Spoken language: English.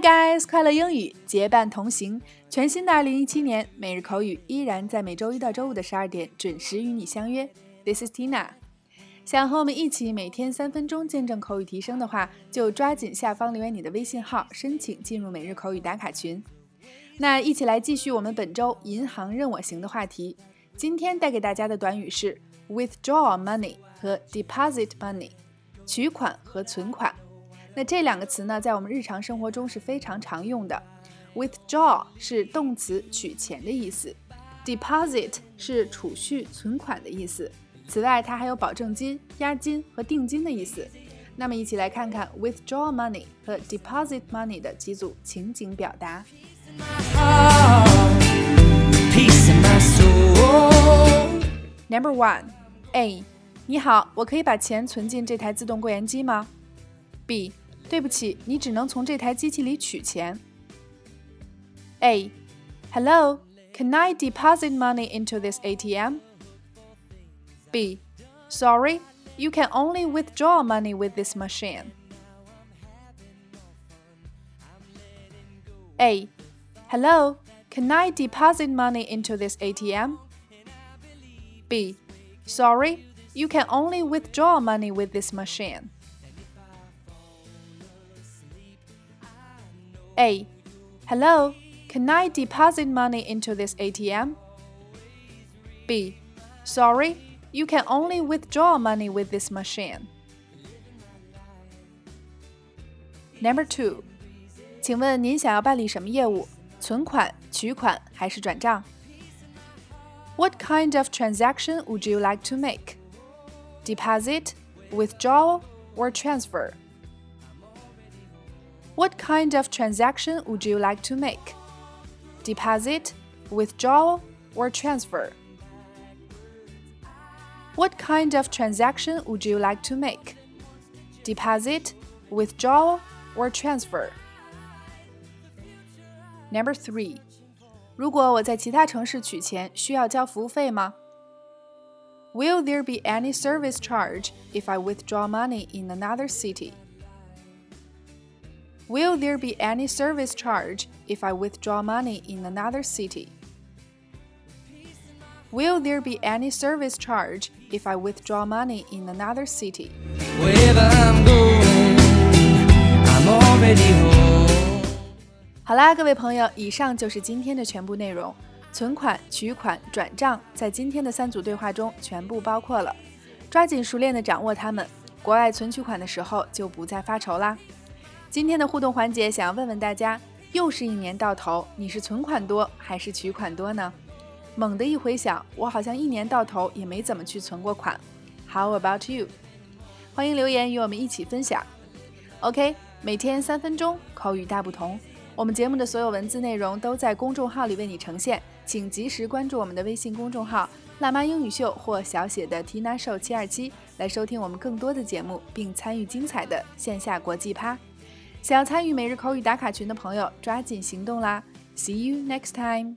Guys，快乐英语结伴同行，全新的二零一七年每日口语依然在每周一到周五的十二点准时与你相约。This is Tina。想和我们一起每天三分钟见证口语提升的话，就抓紧下方留言你的微信号，申请进入每日口语打卡群。那一起来继续我们本周银行任我行的话题。今天带给大家的短语是 withdraw money 和 deposit money，取款和存款。那这两个词呢，在我们日常生活中是非常常用的。withdraw 是动词取钱的意思，deposit 是储蓄存款的意思。此外，它还有保证金、押金和定金的意思。那么，一起来看看 withdraw money 和 deposit money 的几组情景表达。Number one, A，你好，我可以把钱存进这台自动柜员机吗 ？B，对不起，你只能从这台机器里取钱。A, Hello, can I deposit money into this ATM? B, Sorry, you can only withdraw money with this machine. A, Hello, can I deposit money into this ATM? B. Sorry, you can only withdraw money with this machine. A. Hello, can I deposit money into this ATM? B. Sorry, you can only withdraw money with this machine. Number two，请问您想要办理什么业务？存款、取款还是转账？What kind of transaction would you like to make? Deposit, withdrawal, or transfer? What kind of transaction would you like to make? Deposit, withdrawal, or transfer? What kind of transaction would you like to make? Deposit, withdrawal, or transfer? Number three，如果我在其他城市取钱，需要交服务费吗？Will there be any service charge if I withdraw money in another city? Will there be any service charge if I withdraw money in another city? Will there be any service charge if I withdraw money in another city? Wherever I'm going, I'm already home. 好啦，各位朋友，以上就是今天的全部内容。存款、取款、转账，在今天的三组对话中全部包括了。抓紧熟练的掌握它们，国外存取款的时候就不再发愁啦。 今天的互动环节，想要问问大家，又是一年到头，你是存款多还是取款多呢？猛地一回想，我好像一年到头也没怎么去存过款。How about you？欢迎留言与我们一起分享。OK，每天三分钟，口语大不同。我们节目的所有文字内容都在公众号里为你呈现，请及时关注我们的微信公众号“辣妈英语秀”或小写的 Tina Show 七二七，来收听我们更多的节目，并参与精彩的线下国际趴。想要参与每日口语打卡群的朋友，抓紧行动啦！See you next time.